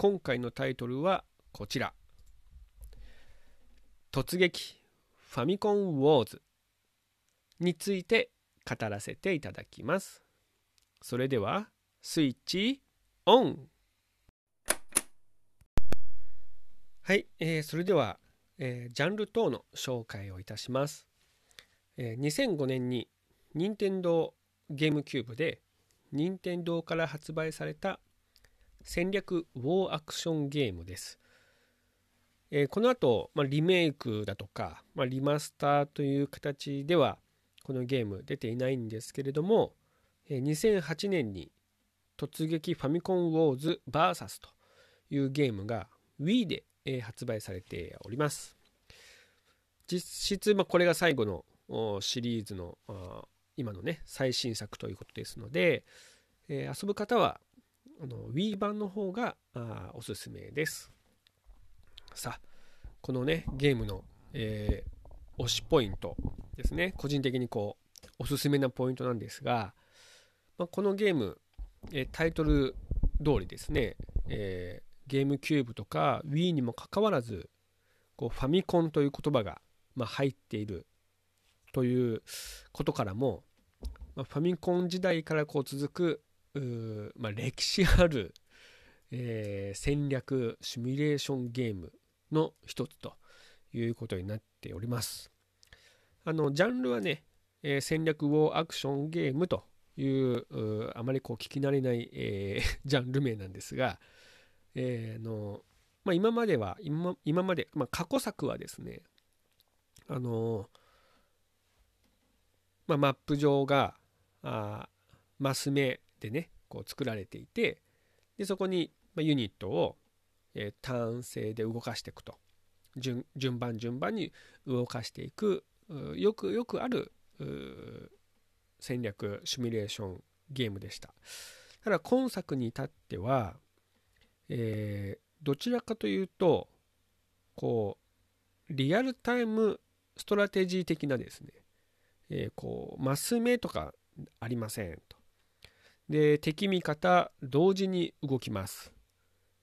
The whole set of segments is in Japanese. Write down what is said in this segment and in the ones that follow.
今回のタイトルはこちら突撃ファミコンウォーズについて語らせていただきます。それではスイッチオンはい、えー、それでは、えー、ジャンル等の紹介をいたします。えー、2005年に任天堂ゲームキューブで任天堂から発売された戦略ウォーアクションゲームです。えー、この後、まあ、リメイクだとか、まあ、リマスターという形ではこのゲーム出ていないんですけれどもえ2008年に突撃ファミコンウォーズ VS というゲームが Wii でえ発売されております実質まこれが最後のシリーズの今のね最新作ということですのでえ遊ぶ方はあの Wii 版の方があおすすめです。さあこのねゲームの、えー、推しポイントですね。個人的にこうおすすめなポイントなんですが、まあ、このゲーム、えタイトル通りですね、えー、ゲームキューブとか Wii にもかかわらずこうファミコンという言葉が、まあ、入っているということからも、まあ、ファミコン時代からこう続くまあ、歴史ある、えー、戦略シミュレーションゲームの一つということになっております。あのジャンルはね、えー、戦略ウォーアクションゲームというあまりこう聞き慣れない、えー、ジャンル名なんですが、えーのまあ、今までは今今まで、まあ、過去作はですねあのまあ、マップ上があマス目でねこう作られていてでそこにユニットを、えー、単性で動かしていくと順番順番に動かしていくよくよくある戦略シミュレーションゲームでした。ただ今作に至っては、えー、どちらかというとこうリアルタイムストラテジー的なですね、えー、こうマス目とかありませんと。で敵味方同時に動きます。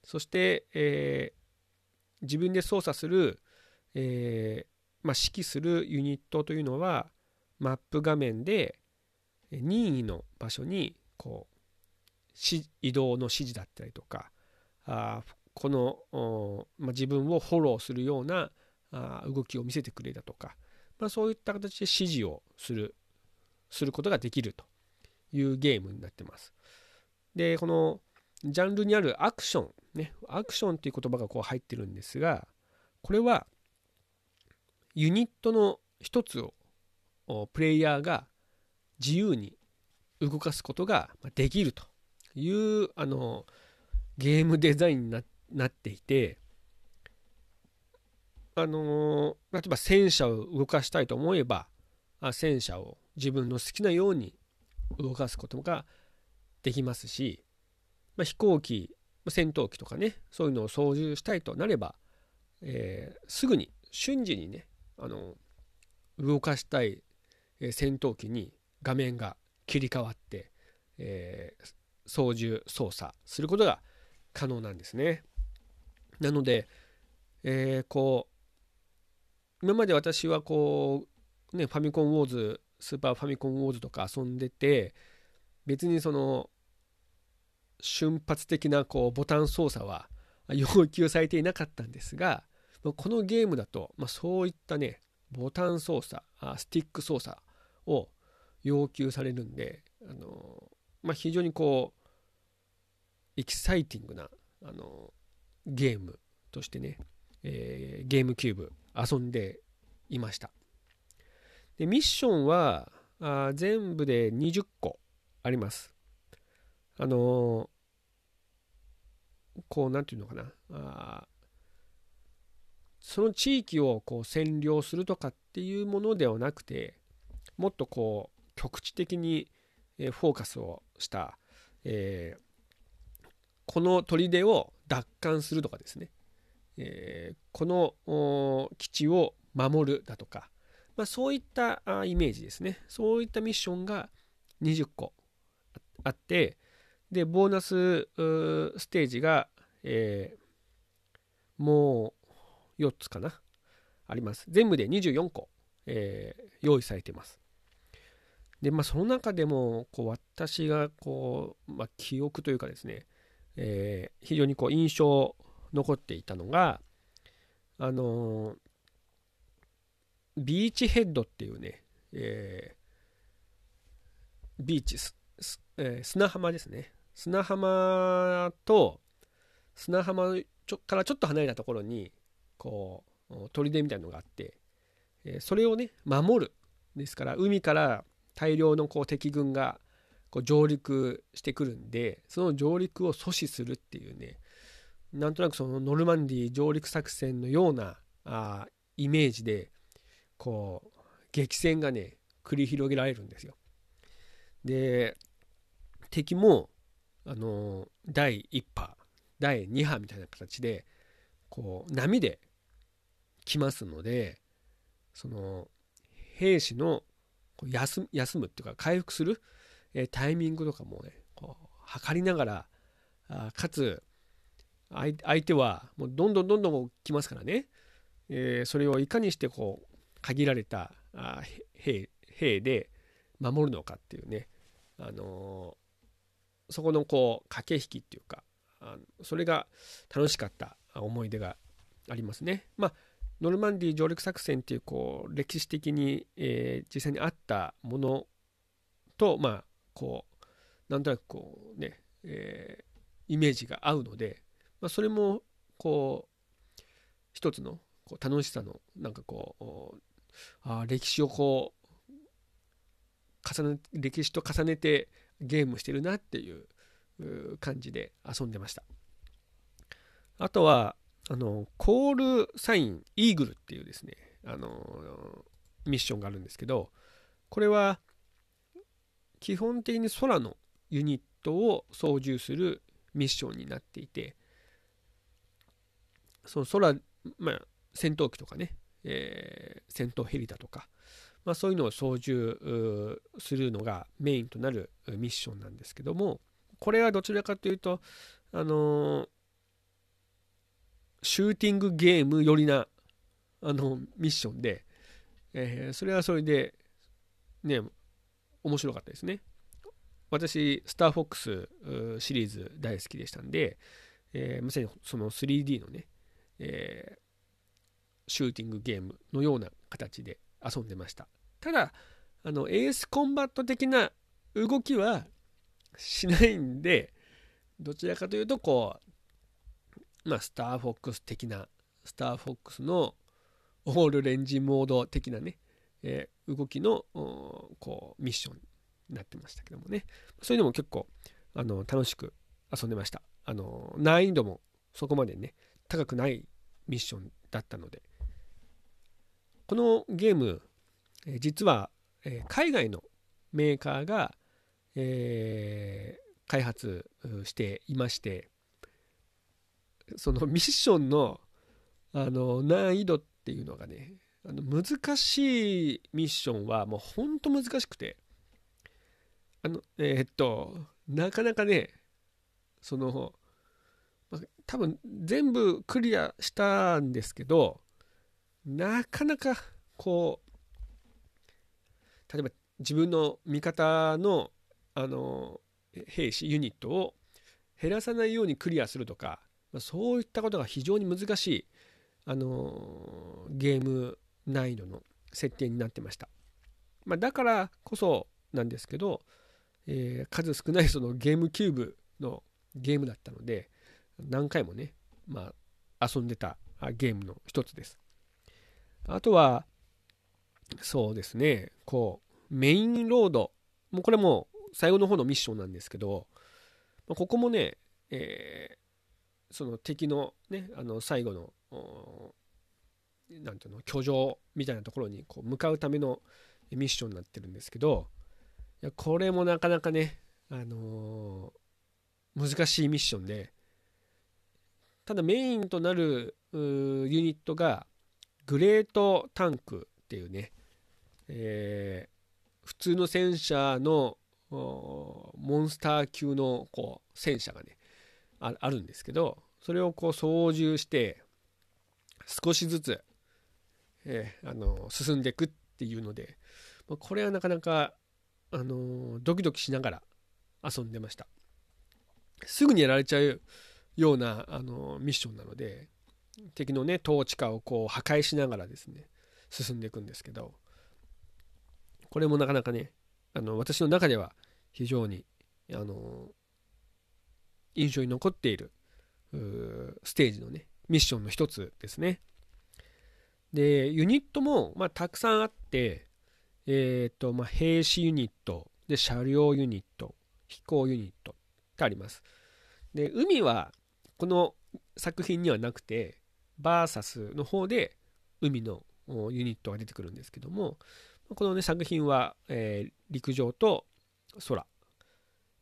そして、えー、自分で操作する、えまあ、指揮するユニットというのはマップ画面で任意の場所にこう移動の指示だったりとかあこの、まあ、自分をフォローするようなあ動きを見せてくれだとか、まあ、そういった形で指示をするすることができるというゲームになってます。でこのジャンルにあるアクションねアクションっていう言葉がこう入ってるんですがこれはユニットの一つをプレイヤーが自由に動かすことができるというあのゲームデザインになっていてあの例えば戦車を動かしたいと思えば戦車を自分の好きなように動かすことができますし、まあ、飛行機戦闘機とかねそういうのを操縦したいとなれば、えー、すぐに瞬時にねあの動かしたい戦闘機に画面が切り替わって、えー、操縦操作することが可能なんですね。なので、えー、こう今まで私はこうねファミコンウォーズスーパーファミコンウォーズとか遊んでて別にその瞬発的なこうボタン操作は 要求されていなかったんですがこのゲームだと、ま、そういったね、ボタン操作、スティック操作を要求されるんで、あのまあ、非常にこう、エキサイティングな、あのゲームとしてね、えー、ゲームキューブ遊んでいました。でミッションはあ全部で20個あります。あのこう何て言うのかなあその地域をこう占領するとかっていうものではなくてもっとこう局地的にフォーカスをした、えー、この砦を奪還するとかですね、えー、この基地を守るだとか、まあ、そういったイメージですね。そういったミッションが20個あってでボーナスステージが、えー、もう4つかなあります。全部で24個、えー、用意されています。でまあその中でもこう私がこう、まあ、記憶というかですね、えー、非常にこう印象残っていたのがあの、ビーチヘッドっていうね、えー、ビーチす、えー、砂浜ですね。砂浜と砂浜ちょからちょっと離れたところにこう砦みたいなのがあって、えー、それをね守る。ですから海から大量のこう敵軍がこう上陸してくるんでその上陸を阻止するっていうねなんとなくそのノルマンディー上陸作戦のようなあイメージでこう激戦がね繰り広げられるんですよ。で敵もあの第1波第2波みたいな形でこう波で来ますのでその兵士の休休むっていうか回復する、えタイミングとかもねこう測りながらあかつ相手はもうどんどんどんどん来ますからね、えー、それをいかにしてこう限られたあ兵兵で守るのかっていうね、あのー、そこのこう駆け引きっていうかあのそれが楽しかった思い出がありますね。まあノルマンディー上陸作戦っていうこう歴史的に、えー、実際にあったものとまあこうなんとなくこうね、えー、イメージが合うので、まあ、それもこう一つのこう楽しさのなんかこうあ歴史をこう重ね歴史と重ねてゲームしてるなっていう感じで遊んでました。あとはあのコールサインイーグルっていうですねあのミッションがあるんですけどこれは基本的に空のユニットを操縦するミッションになっていてその空、まあ、戦闘機とかね、えー、戦闘ヘリだとか、まあ、そういうのを操縦するのがメインとなるミッションなんですけどもこれはどちらかというとあのーシューティングゲーム寄りなあのミッションで、えー、それはそれでね面白かったですね。私スターフォックスシリーズ大好きでしたんで、えー、まさにその 3D のね、えー、シューティングゲームのような形で遊んでました。ただあのエースコンバット的な動きはしないんでどちらかというとこうまあ、スターフォックス的な、スターフォックスのオールレンジモード的なね、えー、動きのこうミッションになってましたけどもね、そういうのも結構あの楽しく遊んでました。あの難易度もそこまでね、高くないミッションだったので、このゲーム、実は、海外のメーカーが、えー、開発していまして、その ミッションのあの難易度っていうのがねあの難しいミッションはもうほんと難しくてあのえー、っとなかなかねその、まあ、多分全部クリアしたんですけどなかなかこう例えば自分の味方のあの兵士ユニットを減らさないようにクリアするとかまそういったことが非常に難しい、あのゲーム難易度の設定になってました。まあ、だからこそなんですけど、えー、数少ないそのゲームキューブのゲームだったので何回もね、まあ、遊んでたゲームの一つです。あとはそうですね。こうメインロード。もうこれも最後の方のミッションなんですけどここもね、えー、その敵のねあの最後のなんていうの居城みたいなところにこう向かうためのミッションになってるんですけどいやこれもなかなかね、あのー、難しいミッションでただメインとなるユニットがグレートタンクっていうね、えー、普通の戦車のモンスター級のこう戦車がねあるんですけどそれをこう操縦して少しずつ、えー、あの進んでいくっていうのでまこれはなかなか、あのドキドキしながら遊んでました。すぐにやられちゃうような、あのミッションなので敵のね統治下をこう破壊しながらですね進んでいくんですけどこれもなかなかねあの私の中では非常にあの印象に残っているステージのねミッションの一つですね。でユニットも、まあ、たくさんあってえっ、ー、とまあ、兵士ユニットで車両ユニット飛行ユニットってあります。で海はこの作品にはなくてバーサスの方で海のユニットが出てくるんですけどもこのね作品は、えー、陸上と空。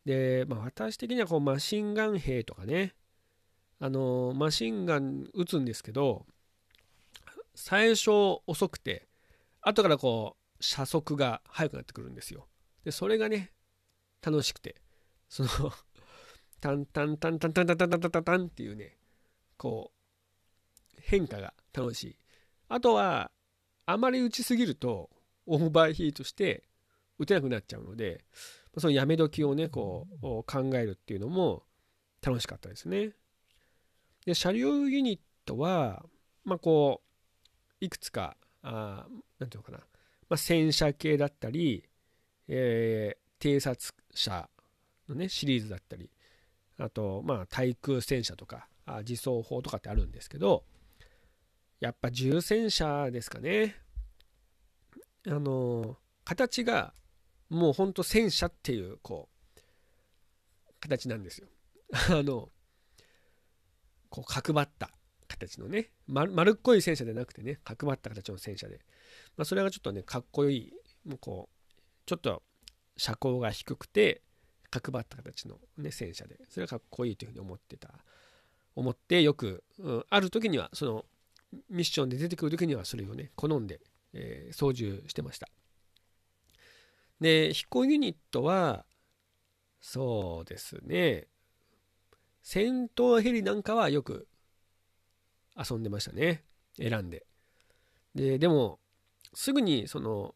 で、まあ、私的にはこうマシンガン兵とかねあのマシンガン撃つんですけど最初遅くて後からこう車速が速くなってくるんですよ。でそれがね楽しくてそのタンタンタンタンタンタンタンタンタンタンっていうねこう変化が楽しい。あとはあまり打ちすぎるとオーバーヒートして打てなくなっちゃうのでそのやめ時をねこう考えるっていうのも楽しかったですね。で車両ユニットはまあこういくつかあなんていうのかな、まあ、戦車系だったり、えー、偵察車のねシリーズだったりあとまあ対空戦車とかあ自走砲とかってあるんですけどやっぱ重戦車ですかね。あの形がもうほんと戦車っていうこう形なんですよ。あのこう角張った形のね。丸っこい戦車でなくてね角張った形の戦車で、まあ、それがちょっとねかっこいいもうこうちょっと車高が低くて角張った形の、ね、戦車で。それがかっこいいというふうに思ってた。思ってよく、うん、ある時にはそのミッションで出てくる時にはそれをね好んでえー、操縦してました。で、飛行ユニットは、そうですね、戦闘ヘリなんかはよく遊んでましたね。選んで。で、でも、すぐにその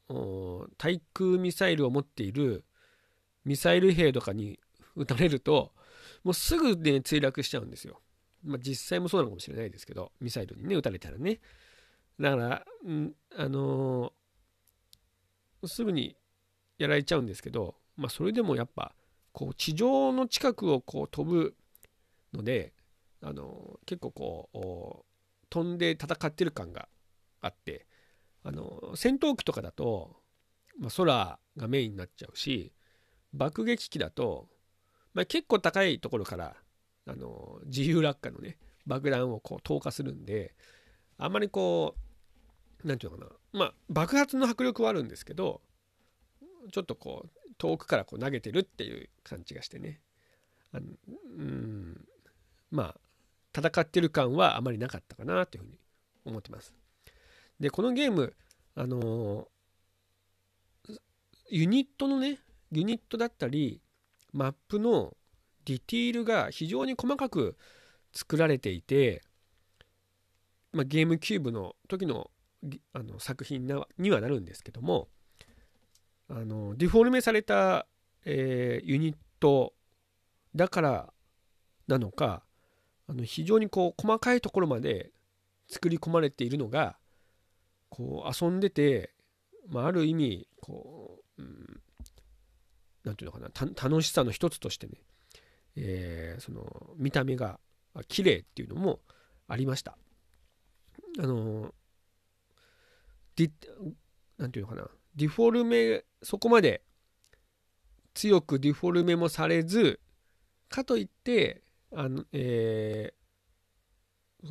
対空ミサイルを持っているミサイル兵とかに撃たれると、もうすぐね、墜落しちゃうんですよ。まあ実際もそうなのかもしれないですけど、ミサイルにね、撃たれたらね。だから、ん、あのー、すぐにやられちゃうんですけど、まあ、それでもやっぱこう地上の近くをこう飛ぶので、あのー、結構こう飛んで戦ってる感があって、あのー、戦闘機とかだと、まあ、空がメインになっちゃうし爆撃機だと、まあ、結構高いところから、あの自由落下のね爆弾をこう投下するんであんまりこう何て言うのかなまあ爆発の迫力はあるんですけどちょっとこう遠くからこう投げてるっていう感じがしてねあのうんまあ戦ってる感はあまりなかったかなというふうに思ってます。でこのゲームあのユニットのねユニットだったりマップのディティールが非常に細かく作られていて、まあ、ゲームキューブの時のあの作品にはなるんですけどもあのディフォルメされた、えー、ユニットだからなのかあの非常にこう細かいところまで作り込まれているのがこう遊んでて、まあ、ある意味こう、うん、なんていうのかな楽しさの一つとしてね、えー、その見た目が綺麗っていうのもありました。あのディなんていうのかなディフォルメそこまで強くディフォルメもされずかといってあの、え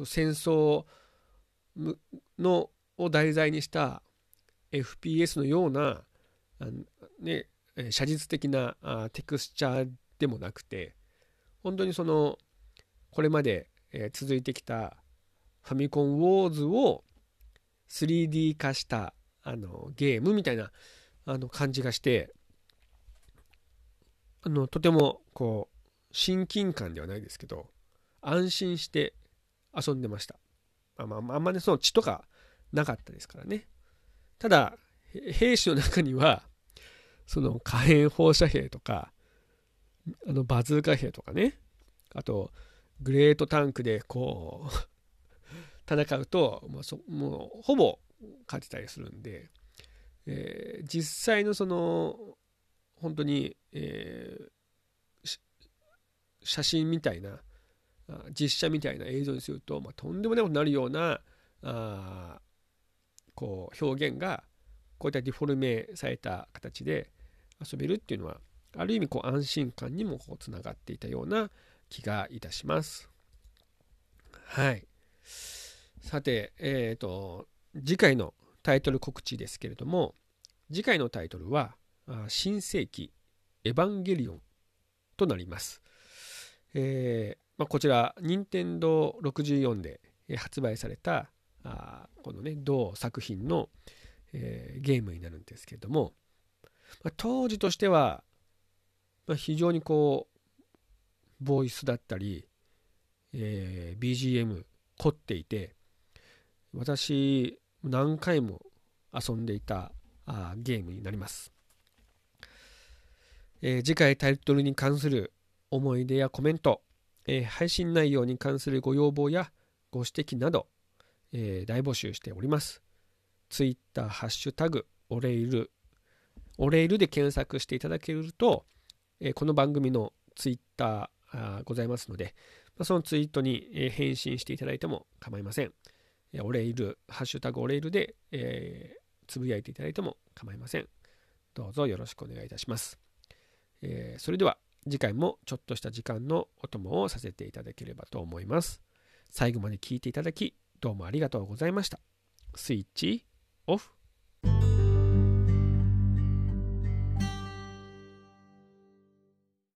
戦争のを題材にした FPS のようなあの、ね、写実的なあテクスチャーでもなくて本当にそのこれまで、え続いてきたファミコンウォーズを 3D 化したあのゲームみたいなあの感じがしてあのとてもこう親近感ではないですけど安心して遊んでました。あ、あ、あんまりその血とかなかったですからね。ただ兵士の中にはその火炎放射兵とかあのバズーカ兵とかね。あとグレートタンクでこう 戦うともうそもうほぼ勝てたりするんで、えー、実際のその本当に、えー、写真みたいな実写みたいな映像にすると、まあ、とんでもないことになるようなあこう表現がこういったディフォルメされた形で遊べるっていうのはある意味こう安心感にもこうつながっていたような気がいたします。はい。さて、えっ、ー、と、次回のタイトル告知ですけれども、次回のタイトルは、新世紀エヴァンゲリオンとなります。えーまあ、こちら、任天堂64で発売された、あこのね、同作品の、えー、ゲームになるんですけれども、まあ、当時としては、非常にこうボイスだったり、えー、BGM 凝っていて私何回も遊んでいたあゲームになります、えー、次回タイトルに関する思い出やコメント、えー、配信内容に関するご要望やご指摘など、えー、大募集しております。Twitter ハッシュタグオレイルオレイルで検索していただけると、えこの番組のツイッターございますので、まそのツイートに、返信していただいても構いません。えオレイル、ハッシュタグオレイルで、えつぶやいていただいても構いません。どうぞよろしくお願いいたします。えそれでは次回もちょっとした時間のお供をさせていただければと思います。最後まで聞いていただき、どうもありがとうございました。スイッチオフ